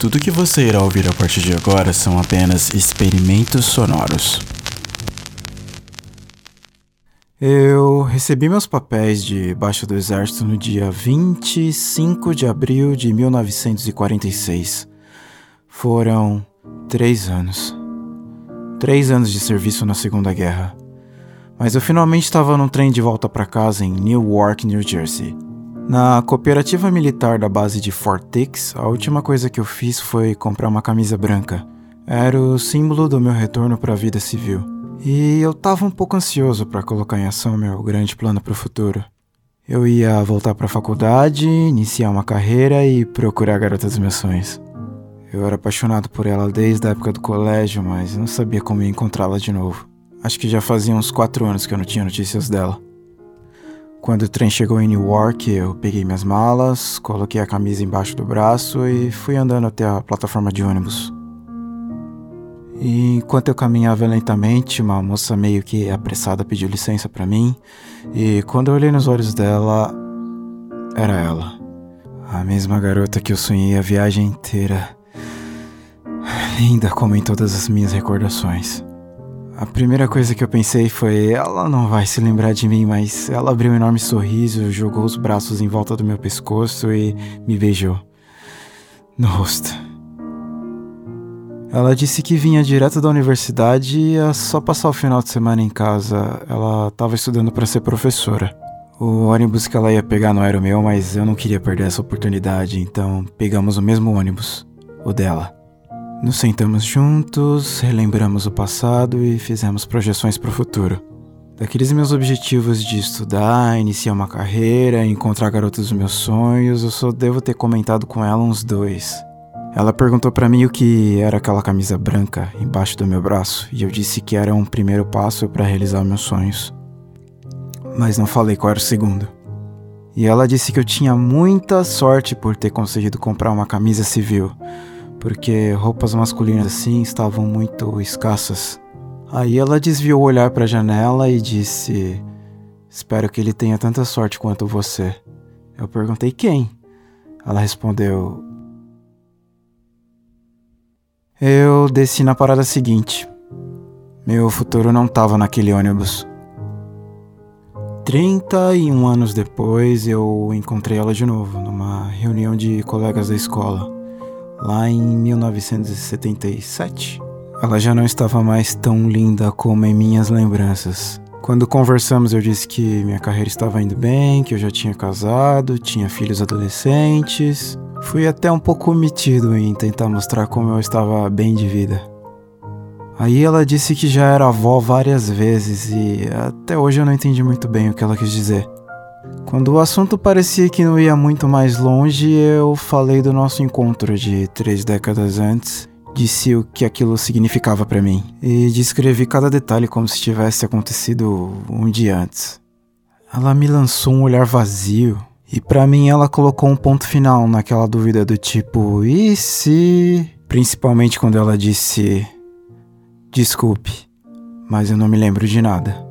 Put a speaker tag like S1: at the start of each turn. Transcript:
S1: Tudo que você irá ouvir a partir de agora são apenas experimentos sonoros. Eu recebi meus papéis de baixa do exército no dia 25 de abril de 1946. Foram três anos. Três anos de serviço na Segunda Guerra. Mas eu finalmente estava num trem de volta para casa em Newark, New Jersey. Na cooperativa militar da base de Fort Dix, a última coisa que eu fiz foi comprar uma camisa branca. Era o símbolo do meu retorno para a vida civil. E eu estava um pouco ansioso para colocar em ação meu grande plano para o futuro. Eu ia voltar para a faculdade, iniciar uma carreira e procurar a garota dos meus sonhos. Eu era apaixonado por ela desde a época do colégio, mas não sabia como encontrá-la de novo. Acho que já fazia uns quatro anos que eu não tinha notícias dela. Quando o trem chegou em Newark, eu peguei minhas malas, coloquei a camisa embaixo do braço e fui andando até a plataforma de ônibus. E enquanto eu caminhava lentamente, uma moça meio que apressada pediu licença para mim, e quando eu olhei nos olhos dela, era ela. A mesma garota que eu sonhei a viagem inteira. Linda como em todas as minhas recordações. A primeira coisa que eu pensei foi: ela não vai se lembrar de mim, mas ela abriu um enorme sorriso, jogou os braços em volta do meu pescoço e me beijou no rosto. Ela disse que vinha direto da universidade e ia só passar o final de semana em casa. Ela estava estudando para ser professora. O ônibus que ela ia pegar não era o meu, mas eu não queria perder essa oportunidade, então pegamos o mesmo ônibus, o dela. Nos sentamos juntos, relembramos o passado e fizemos projeções para o futuro. Daqueles meus objetivos de estudar, iniciar uma carreira, encontrar a garota dos meus sonhos, eu só devo ter comentado com ela uns dois. Ela perguntou para mim o que era aquela camisa branca embaixo do meu braço e eu disse que era um primeiro passo para realizar meus sonhos. Mas não falei qual era o segundo. E ela disse que eu tinha muita sorte por ter conseguido comprar uma camisa civil porque roupas masculinas assim estavam muito escassas. Aí ela desviou o olhar para a janela e disse: Espero que ele tenha tanta sorte quanto você. Eu perguntei quem. Ela respondeu: Eu desci na parada seguinte. Meu futuro não estava naquele ônibus. 31 anos depois, eu encontrei ela de novo, numa reunião de colegas da escola lá em 1977. Ela já não estava mais tão linda como em minhas lembranças. Quando conversamos, eu disse que minha carreira estava indo bem, que eu já tinha casado, tinha filhos adolescentes. Fui até um pouco omitido em tentar mostrar como eu estava bem de vida. Aí ela disse que já era avó várias vezes e até hoje eu não entendi muito bem o que ela quis dizer. Quando o assunto parecia que não ia muito mais longe, eu falei do nosso encontro de três décadas antes, disse o que aquilo significava para mim e descrevi cada detalhe como se tivesse acontecido um dia antes. Ela me lançou um olhar vazio e para mim ela colocou um ponto final naquela dúvida do tipo, e se? Principalmente quando ela disse: Desculpe, mas eu não me lembro de nada.